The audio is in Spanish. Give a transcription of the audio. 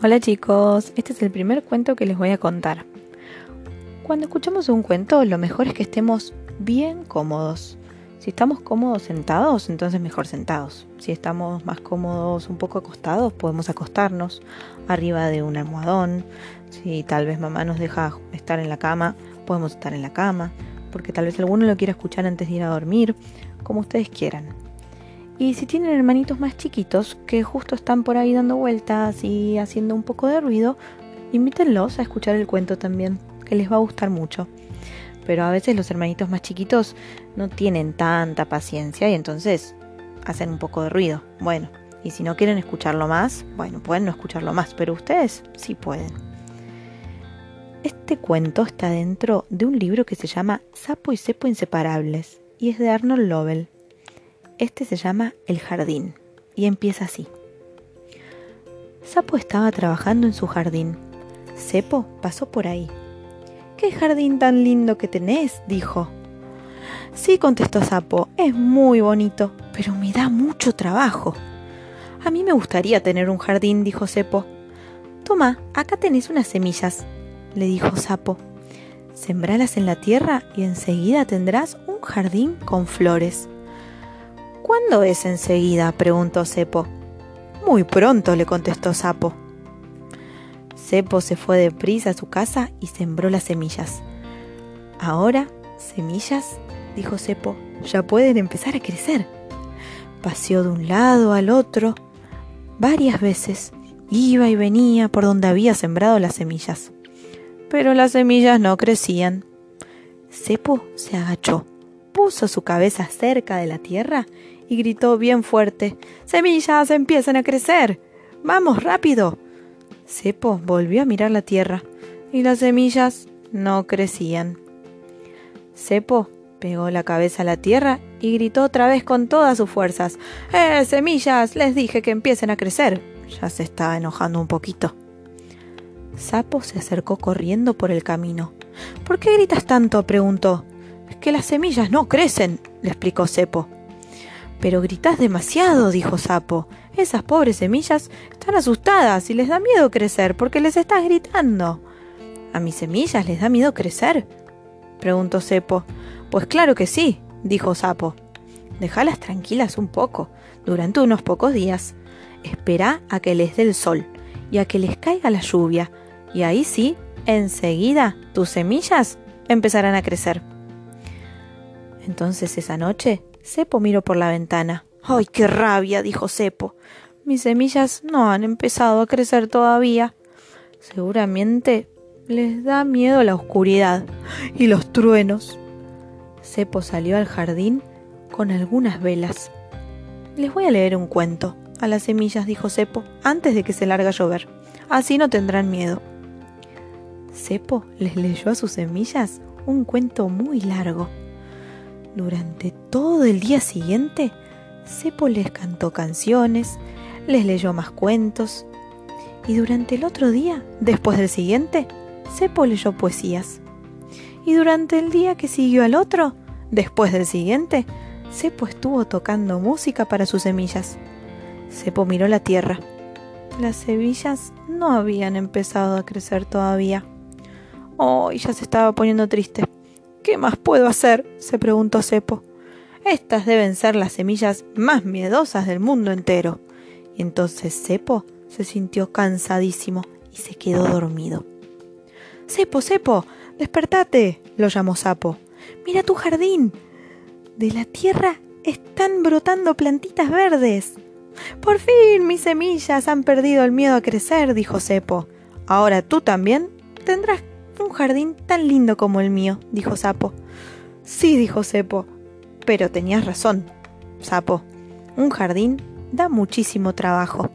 Hola chicos, este es el primer cuento que les voy a contar. Cuando escuchamos un cuento, lo mejor es que estemos bien cómodos. Si estamos cómodos sentados, entonces mejor sentados. Si estamos más cómodos un poco acostados, podemos acostarnos arriba de un almohadón. Si tal vez mamá nos deja estar en la cama, podemos estar en la cama. Porque tal vez alguno lo quiera escuchar antes de ir a dormir, como ustedes quieran. Y si tienen hermanitos más chiquitos que justo están por ahí dando vueltas y haciendo un poco de ruido, invítenlos a escuchar el cuento también, que les va a gustar mucho. Pero a veces los hermanitos más chiquitos no tienen tanta paciencia y entonces hacen un poco de ruido. Bueno, y si no quieren escucharlo más, bueno, pueden no escucharlo más, pero ustedes sí pueden. Este cuento está dentro de un libro que se llama Sapo y Cepo Inseparables y es de Arnold Lovell. Este se llama El Jardín y empieza así. Sapo estaba trabajando en su jardín. Cepo pasó por ahí. ¡Qué jardín tan lindo que tenés! dijo. Sí, contestó Sapo, es muy bonito, pero me da mucho trabajo. A mí me gustaría tener un jardín, dijo Cepo. Toma, acá tenés unas semillas, le dijo Sapo. Sembralas en la tierra y enseguida tendrás un jardín con flores. ¿Cuándo es enseguida? preguntó Cepo. Muy pronto, le contestó Sapo. Cepo se fue deprisa a su casa y sembró las semillas. Ahora, semillas, dijo Cepo, ya pueden empezar a crecer. Paseó de un lado al otro varias veces. Iba y venía por donde había sembrado las semillas. Pero las semillas no crecían. Cepo se agachó, puso su cabeza cerca de la tierra y gritó bien fuerte Semillas empiezan a crecer. Vamos, rápido. Cepo volvió a mirar la tierra y las semillas no crecían. Cepo pegó la cabeza a la tierra y gritó otra vez con todas sus fuerzas ¡Eh, semillas! Les dije que empiecen a crecer. Ya se estaba enojando un poquito. Sapo se acercó corriendo por el camino. ¿Por qué gritas tanto? preguntó. Es que las semillas no crecen, le explicó Cepo. Pero gritás demasiado, dijo Sapo. Esas pobres semillas están asustadas y les da miedo crecer porque les estás gritando. ¿A mis semillas les da miedo crecer? preguntó Cepo. Pues claro que sí, dijo Sapo. Déjalas tranquilas un poco, durante unos pocos días. Espera a que les dé el sol y a que les caiga la lluvia, y ahí sí, enseguida tus semillas empezarán a crecer. Entonces esa noche Cepo miró por la ventana. ¡Ay, qué rabia! dijo Cepo. Mis semillas no han empezado a crecer todavía. Seguramente les da miedo la oscuridad y los truenos. Cepo salió al jardín con algunas velas. Les voy a leer un cuento a las semillas, dijo Cepo, antes de que se larga a llover. Así no tendrán miedo. Cepo les leyó a sus semillas un cuento muy largo. Durante todo el día siguiente, Cepo les cantó canciones, les leyó más cuentos. Y durante el otro día, después del siguiente, Cepo leyó poesías. Y durante el día que siguió al otro, después del siguiente, Cepo estuvo tocando música para sus semillas. Cepo miró la tierra. Las semillas no habían empezado a crecer todavía. Oh, y ya se estaba poniendo triste. ¿Qué más puedo hacer? se preguntó Cepo. Estas deben ser las semillas más miedosas del mundo entero. Y entonces Cepo se sintió cansadísimo y se quedó dormido. Cepo, Cepo, despertate, lo llamó Sapo. Mira tu jardín. De la tierra están brotando plantitas verdes. Por fin mis semillas han perdido el miedo a crecer, dijo Cepo. Ahora tú también tendrás un jardín tan lindo como el mío, dijo Sapo. Sí, dijo Cepo, pero tenías razón, Sapo. Un jardín da muchísimo trabajo.